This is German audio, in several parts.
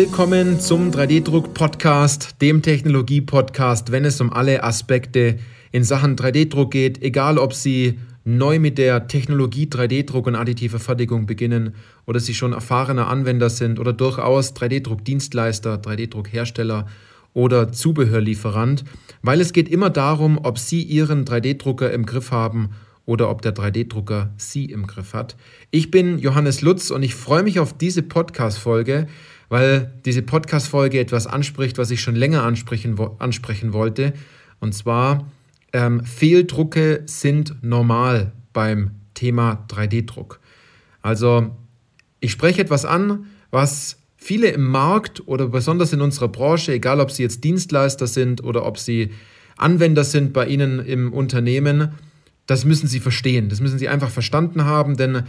Willkommen zum 3D-Druck-Podcast, dem Technologie-Podcast, wenn es um alle Aspekte in Sachen 3D-Druck geht, egal ob Sie neu mit der Technologie 3D-Druck und additive Fertigung beginnen oder Sie schon erfahrener Anwender sind oder durchaus 3D-Druck-Dienstleister, 3D-Druck-Hersteller oder Zubehörlieferant, weil es geht immer darum, ob Sie Ihren 3D-Drucker im Griff haben oder ob der 3D-Drucker Sie im Griff hat. Ich bin Johannes Lutz und ich freue mich auf diese Podcast-Folge, weil diese Podcast-Folge etwas anspricht, was ich schon länger ansprechen, ansprechen wollte. Und zwar, ähm, Fehldrucke sind normal beim Thema 3D-Druck. Also, ich spreche etwas an, was viele im Markt oder besonders in unserer Branche, egal ob sie jetzt Dienstleister sind oder ob sie Anwender sind bei Ihnen im Unternehmen, das müssen Sie verstehen. Das müssen Sie einfach verstanden haben, denn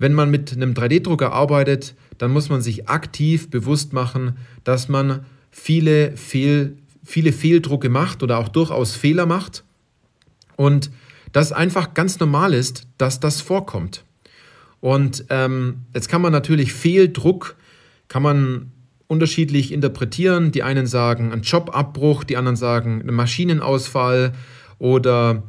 wenn man mit einem 3D-Drucker arbeitet, dann muss man sich aktiv bewusst machen, dass man viele, Fehl, viele Fehldrucke macht oder auch durchaus Fehler macht und das einfach ganz normal ist, dass das vorkommt. Und ähm, jetzt kann man natürlich Fehldruck, kann man unterschiedlich interpretieren. Die einen sagen ein Jobabbruch, die anderen sagen ein Maschinenausfall oder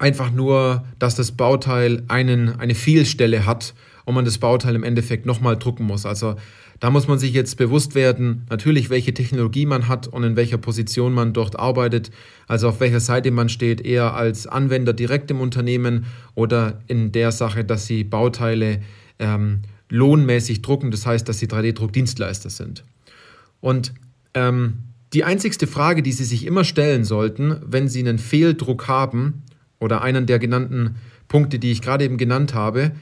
einfach nur, dass das Bauteil einen, eine Fehlstelle hat und man das Bauteil im Endeffekt nochmal drucken muss. Also da muss man sich jetzt bewusst werden, natürlich, welche Technologie man hat und in welcher Position man dort arbeitet, also auf welcher Seite man steht, eher als Anwender direkt im Unternehmen oder in der Sache, dass sie Bauteile ähm, lohnmäßig drucken, das heißt, dass sie 3D-Druckdienstleister sind. Und ähm, die einzigste Frage, die Sie sich immer stellen sollten, wenn Sie einen Fehldruck haben, oder einen der genannten Punkte, die ich gerade eben genannt habe,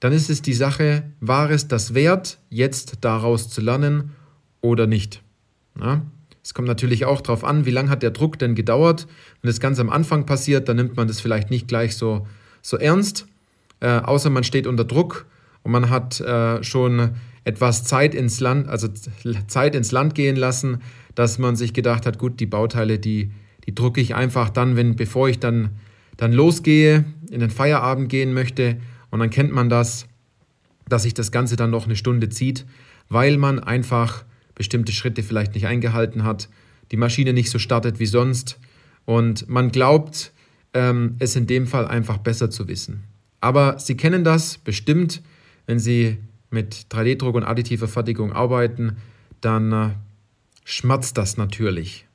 dann ist es die Sache, war es das wert, jetzt daraus zu lernen oder nicht? Ja? Es kommt natürlich auch darauf an, wie lange hat der Druck denn gedauert. Wenn das ganz am Anfang passiert, dann nimmt man das vielleicht nicht gleich so, so ernst, äh, außer man steht unter Druck und man hat äh, schon etwas Zeit ins Land, also Zeit ins Land gehen lassen, dass man sich gedacht hat, gut, die Bauteile, die, die drucke ich einfach dann, wenn, bevor ich dann dann losgehe, in den Feierabend gehen möchte und dann kennt man das, dass sich das Ganze dann noch eine Stunde zieht, weil man einfach bestimmte Schritte vielleicht nicht eingehalten hat, die Maschine nicht so startet wie sonst und man glaubt, ähm, es in dem Fall einfach besser zu wissen. Aber Sie kennen das bestimmt, wenn Sie mit 3D-Druck und additiver Fertigung arbeiten, dann äh, schmerzt das natürlich.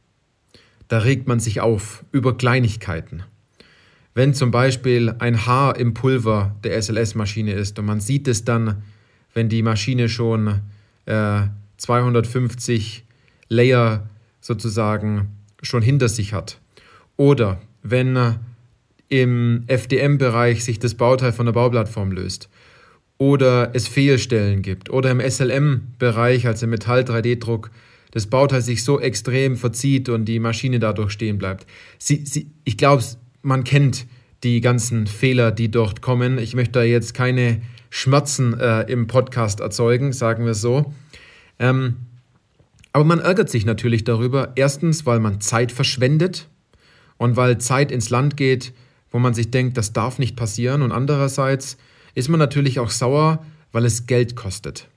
Da regt man sich auf über Kleinigkeiten. Wenn zum Beispiel ein Haar im Pulver der SLS-Maschine ist und man sieht es dann, wenn die Maschine schon äh, 250 Layer sozusagen schon hinter sich hat. Oder wenn äh, im FDM-Bereich sich das Bauteil von der Bauplattform löst. Oder es Fehlstellen gibt. Oder im SLM-Bereich, also im Metall-3D-Druck, das Bauteil sich so extrem verzieht und die Maschine dadurch stehen bleibt. Sie, sie, ich glaube, man kennt die ganzen Fehler, die dort kommen. Ich möchte da jetzt keine Schmerzen äh, im Podcast erzeugen, sagen wir so. Ähm, aber man ärgert sich natürlich darüber. Erstens, weil man Zeit verschwendet und weil Zeit ins Land geht, wo man sich denkt, das darf nicht passieren. Und andererseits ist man natürlich auch sauer, weil es Geld kostet.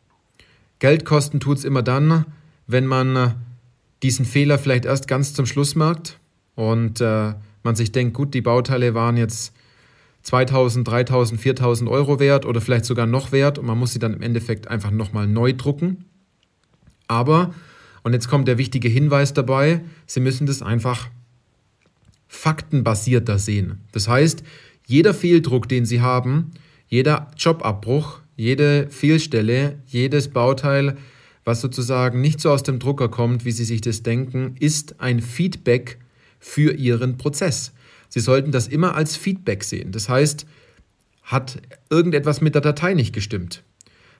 Geld kosten tut es immer dann, wenn man diesen Fehler vielleicht erst ganz zum Schluss merkt und äh, man sich denkt, gut, die Bauteile waren jetzt 2000, 3000, 4000 Euro wert oder vielleicht sogar noch wert und man muss sie dann im Endeffekt einfach nochmal neu drucken. Aber, und jetzt kommt der wichtige Hinweis dabei, Sie müssen das einfach faktenbasierter sehen. Das heißt, jeder Fehldruck, den Sie haben, jeder Jobabbruch, jede Fehlstelle, jedes Bauteil, was sozusagen nicht so aus dem Drucker kommt, wie Sie sich das denken, ist ein Feedback für Ihren Prozess. Sie sollten das immer als Feedback sehen. Das heißt, hat irgendetwas mit der Datei nicht gestimmt?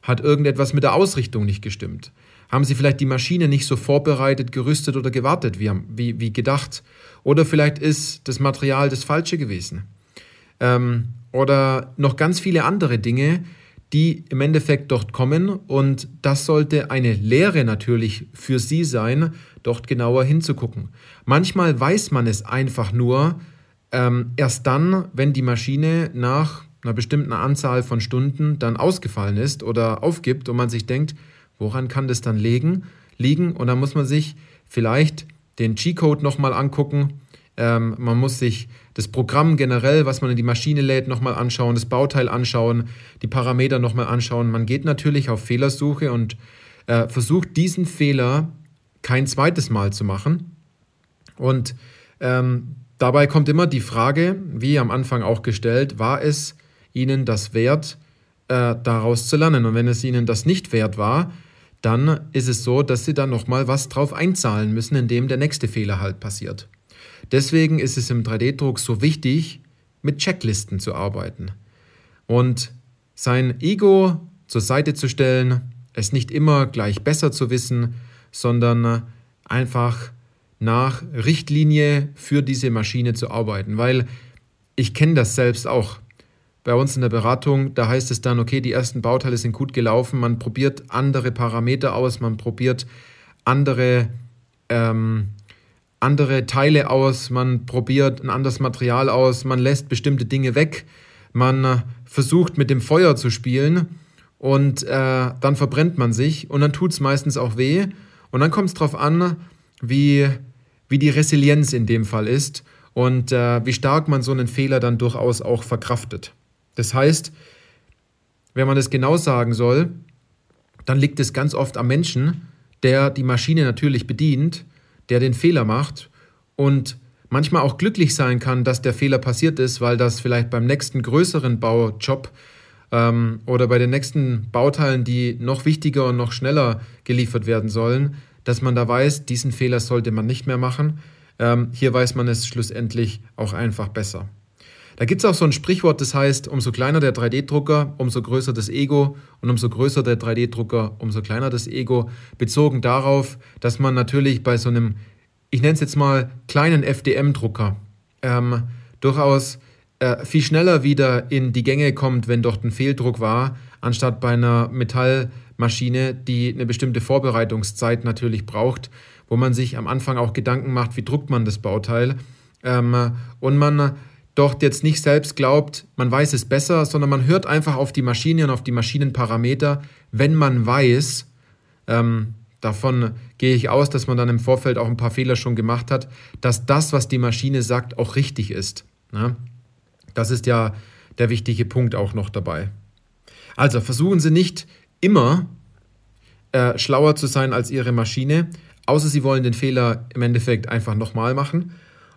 Hat irgendetwas mit der Ausrichtung nicht gestimmt? Haben Sie vielleicht die Maschine nicht so vorbereitet, gerüstet oder gewartet wie, wie, wie gedacht? Oder vielleicht ist das Material das falsche gewesen? Ähm, oder noch ganz viele andere Dinge, die im Endeffekt dort kommen. Und das sollte eine Lehre natürlich für Sie sein, dort genauer hinzugucken. Manchmal weiß man es einfach nur ähm, erst dann, wenn die Maschine nach einer bestimmten Anzahl von Stunden dann ausgefallen ist oder aufgibt und man sich denkt, woran kann das dann liegen? liegen? Und dann muss man sich vielleicht den G-Code nochmal angucken. Ähm, man muss sich das Programm generell, was man in die Maschine lädt, nochmal anschauen, das Bauteil anschauen, die Parameter nochmal anschauen. Man geht natürlich auf Fehlersuche und äh, versucht diesen Fehler kein zweites Mal zu machen. Und ähm, dabei kommt immer die Frage, wie am Anfang auch gestellt, war es Ihnen das wert, äh, daraus zu lernen? Und wenn es Ihnen das nicht wert war, dann ist es so, dass Sie dann nochmal was drauf einzahlen müssen, indem der nächste Fehler halt passiert. Deswegen ist es im 3D-Druck so wichtig, mit Checklisten zu arbeiten und sein Ego zur Seite zu stellen, es nicht immer gleich besser zu wissen, sondern einfach nach Richtlinie für diese Maschine zu arbeiten, weil ich kenne das selbst auch. Bei uns in der Beratung, da heißt es dann, okay, die ersten Bauteile sind gut gelaufen, man probiert andere Parameter aus, man probiert andere, ähm, andere Teile aus, man probiert ein anderes Material aus, man lässt bestimmte Dinge weg, man äh, versucht mit dem Feuer zu spielen und äh, dann verbrennt man sich und dann tut es meistens auch weh und dann kommt es darauf an, wie, wie die Resilienz in dem Fall ist und äh, wie stark man so einen Fehler dann durchaus auch verkraftet. Das heißt, wenn man das genau sagen soll, dann liegt es ganz oft am Menschen, der die Maschine natürlich bedient, der den Fehler macht und manchmal auch glücklich sein kann, dass der Fehler passiert ist, weil das vielleicht beim nächsten größeren Baujob ähm, oder bei den nächsten Bauteilen, die noch wichtiger und noch schneller geliefert werden sollen, dass man da weiß, diesen Fehler sollte man nicht mehr machen. Ähm, hier weiß man es schlussendlich auch einfach besser. Da gibt es auch so ein Sprichwort, das heißt, umso kleiner der 3D-Drucker, umso größer das Ego und umso größer der 3D-Drucker, umso kleiner das Ego, bezogen darauf, dass man natürlich bei so einem, ich nenne es jetzt mal, kleinen FDM-Drucker ähm, durchaus äh, viel schneller wieder in die Gänge kommt, wenn dort ein Fehldruck war, anstatt bei einer Metallmaschine, die eine bestimmte Vorbereitungszeit natürlich braucht, wo man sich am Anfang auch Gedanken macht, wie druckt man das Bauteil. Ähm, und man doch jetzt nicht selbst glaubt, man weiß es besser, sondern man hört einfach auf die Maschine und auf die Maschinenparameter, wenn man weiß, ähm, davon gehe ich aus, dass man dann im Vorfeld auch ein paar Fehler schon gemacht hat, dass das, was die Maschine sagt, auch richtig ist. Ne? Das ist ja der wichtige Punkt auch noch dabei. Also versuchen Sie nicht immer äh, schlauer zu sein als Ihre Maschine, außer Sie wollen den Fehler im Endeffekt einfach nochmal machen.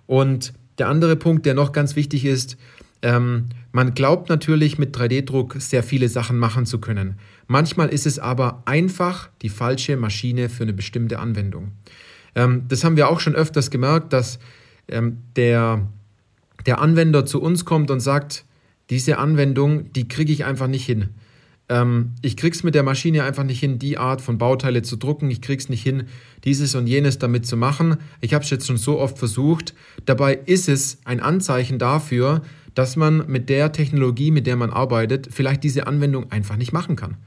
Und der andere Punkt, der noch ganz wichtig ist, ähm, man glaubt natürlich mit 3D-Druck sehr viele Sachen machen zu können. Manchmal ist es aber einfach die falsche Maschine für eine bestimmte Anwendung. Ähm, das haben wir auch schon öfters gemerkt, dass ähm, der der Anwender zu uns kommt und sagt, diese Anwendung, die kriege ich einfach nicht hin. Ähm, ich krieg's mit der Maschine einfach nicht hin, die Art von Bauteile zu drucken. Ich krieg's nicht hin, dieses und jenes damit zu machen. Ich habe es jetzt schon so oft versucht. Dabei ist es ein Anzeichen dafür, dass man mit der Technologie, mit der man arbeitet, vielleicht diese Anwendung einfach nicht machen kann.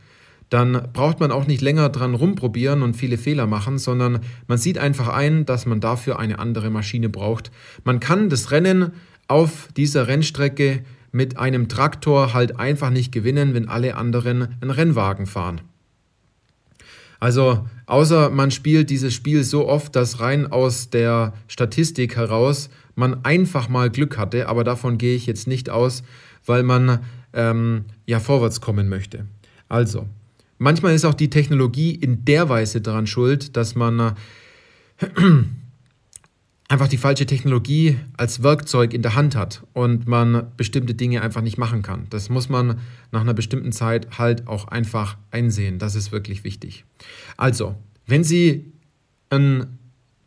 Dann braucht man auch nicht länger dran rumprobieren und viele Fehler machen, sondern man sieht einfach ein, dass man dafür eine andere Maschine braucht. Man kann das Rennen auf dieser Rennstrecke mit einem Traktor halt einfach nicht gewinnen, wenn alle anderen einen Rennwagen fahren. Also außer man spielt dieses Spiel so oft, dass rein aus der Statistik heraus man einfach mal Glück hatte, aber davon gehe ich jetzt nicht aus, weil man ähm, ja vorwärts kommen möchte. Also, manchmal ist auch die Technologie in der Weise daran schuld, dass man äh, einfach die falsche Technologie als Werkzeug in der Hand hat und man bestimmte Dinge einfach nicht machen kann. Das muss man nach einer bestimmten Zeit halt auch einfach einsehen. Das ist wirklich wichtig. Also, wenn Sie einen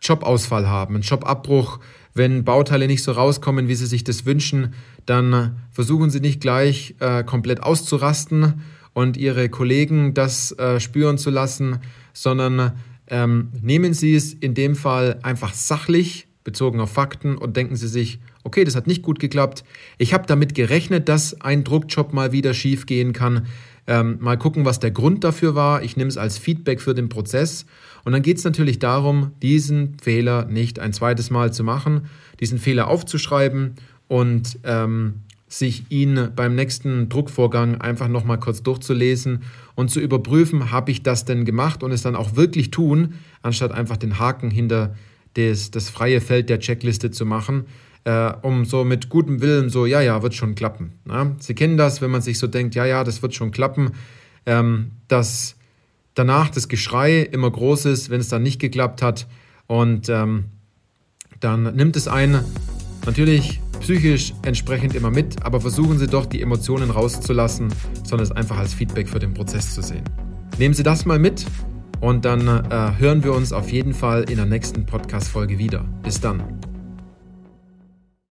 Jobausfall haben, einen Jobabbruch, wenn Bauteile nicht so rauskommen, wie Sie sich das wünschen, dann versuchen Sie nicht gleich äh, komplett auszurasten und Ihre Kollegen das äh, spüren zu lassen, sondern ähm, nehmen Sie es in dem Fall einfach sachlich bezogen auf Fakten und denken Sie sich, okay, das hat nicht gut geklappt. Ich habe damit gerechnet, dass ein Druckjob mal wieder schief gehen kann. Ähm, mal gucken, was der Grund dafür war. Ich nehme es als Feedback für den Prozess. Und dann geht es natürlich darum, diesen Fehler nicht ein zweites Mal zu machen, diesen Fehler aufzuschreiben und ähm, sich ihn beim nächsten Druckvorgang einfach nochmal kurz durchzulesen und zu überprüfen, habe ich das denn gemacht und es dann auch wirklich tun, anstatt einfach den Haken hinter das, das freie Feld der Checkliste zu machen, äh, um so mit gutem Willen so, ja, ja, wird schon klappen. Na? Sie kennen das, wenn man sich so denkt, ja, ja, das wird schon klappen, ähm, dass danach das Geschrei immer groß ist, wenn es dann nicht geklappt hat und ähm, dann nimmt es einen natürlich psychisch entsprechend immer mit, aber versuchen Sie doch, die Emotionen rauszulassen, sondern es einfach als Feedback für den Prozess zu sehen. Nehmen Sie das mal mit und dann äh, hören wir uns auf jeden Fall in der nächsten Podcast-Folge wieder. Bis dann.